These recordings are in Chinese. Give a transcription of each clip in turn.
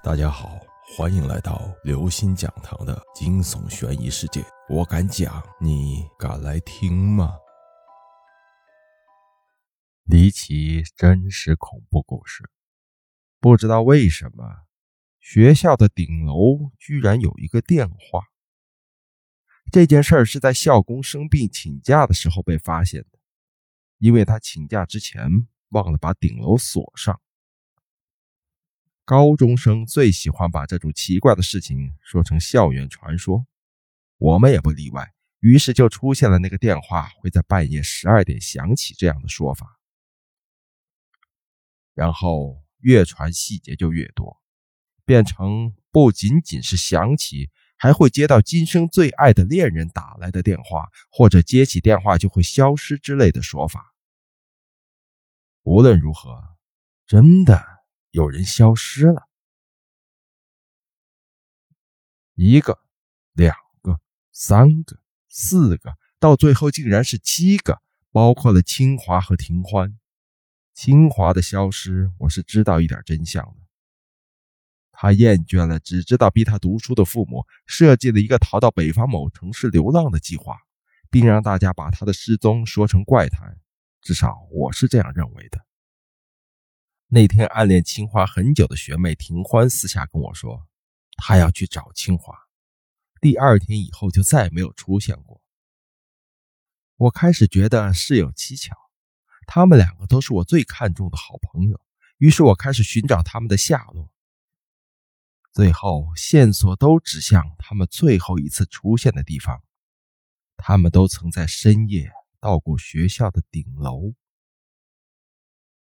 大家好，欢迎来到刘星讲堂的惊悚悬疑世界。我敢讲，你敢来听吗？离奇真实恐怖故事。不知道为什么，学校的顶楼居然有一个电话。这件事儿是在校工生病请假的时候被发现的，因为他请假之前忘了把顶楼锁上。高中生最喜欢把这种奇怪的事情说成校园传说，我们也不例外。于是就出现了那个电话会在半夜十二点响起这样的说法。然后越传细节就越多，变成不仅仅是响起，还会接到今生最爱的恋人打来的电话，或者接起电话就会消失之类的说法。无论如何，真的。有人消失了，一个、两个、三个、四个，到最后竟然是七个，包括了清华和庭欢。清华的消失，我是知道一点真相的。他厌倦了只知道逼他读书的父母，设计了一个逃到北方某城市流浪的计划，并让大家把他的失踪说成怪谈。至少我是这样认为的。那天暗恋清华很久的学妹庭欢私下跟我说，她要去找清华。第二天以后就再也没有出现过。我开始觉得事有蹊跷，他们两个都是我最看重的好朋友，于是我开始寻找他们的下落。最后线索都指向他们最后一次出现的地方，他们都曾在深夜到过学校的顶楼。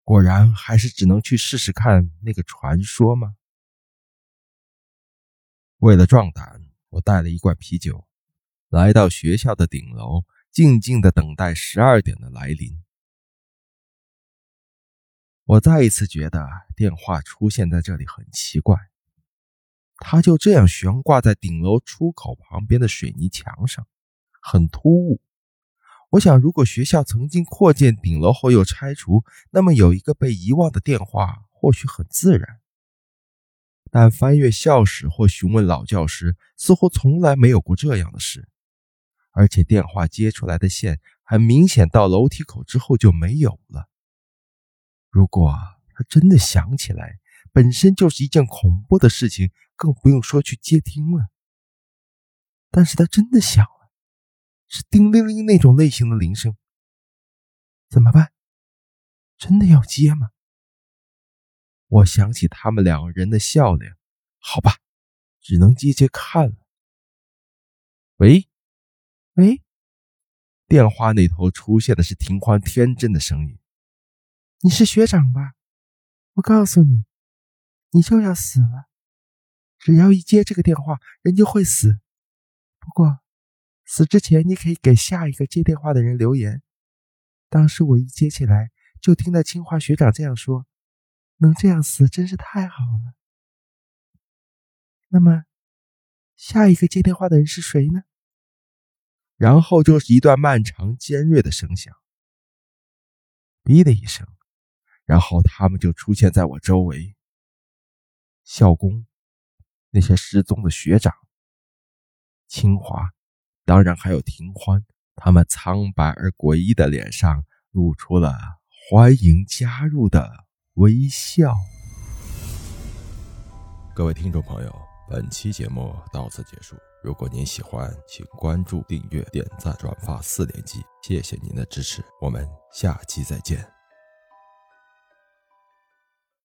果然还是只能去试试看那个传说吗？为了壮胆，我带了一罐啤酒，来到学校的顶楼，静静的等待十二点的来临。我再一次觉得电话出现在这里很奇怪，它就这样悬挂在顶楼出口旁边的水泥墙上，很突兀。我想，如果学校曾经扩建顶楼后又拆除，那么有一个被遗忘的电话或许很自然。但翻阅校史或询问老教师，似乎从来没有过这样的事。而且电话接出来的线很明显，到楼梯口之后就没有了。如果他真的想起来，本身就是一件恐怖的事情，更不用说去接听了。但是他真的想。是叮铃铃那种类型的铃声，怎么办？真的要接吗？我想起他们两个人的笑脸，好吧，只能接接看了。喂，喂，电话那头出现的是庭欢天真的声音：“你是学长吧？我告诉你，你就要死了，只要一接这个电话，人就会死。不过……”死之前，你可以给下一个接电话的人留言。当时我一接起来，就听到清华学长这样说：“能这样死真是太好了。”那么，下一个接电话的人是谁呢？然后就是一段漫长尖锐的声响，“哔”的一声，然后他们就出现在我周围。校工，那些失踪的学长，清华。当然还有庭欢，他们苍白而诡异的脸上露出了欢迎加入的微笑。各位听众朋友，本期节目到此结束。如果您喜欢，请关注、订阅、点赞、转发四连击，谢谢您的支持，我们下期再见。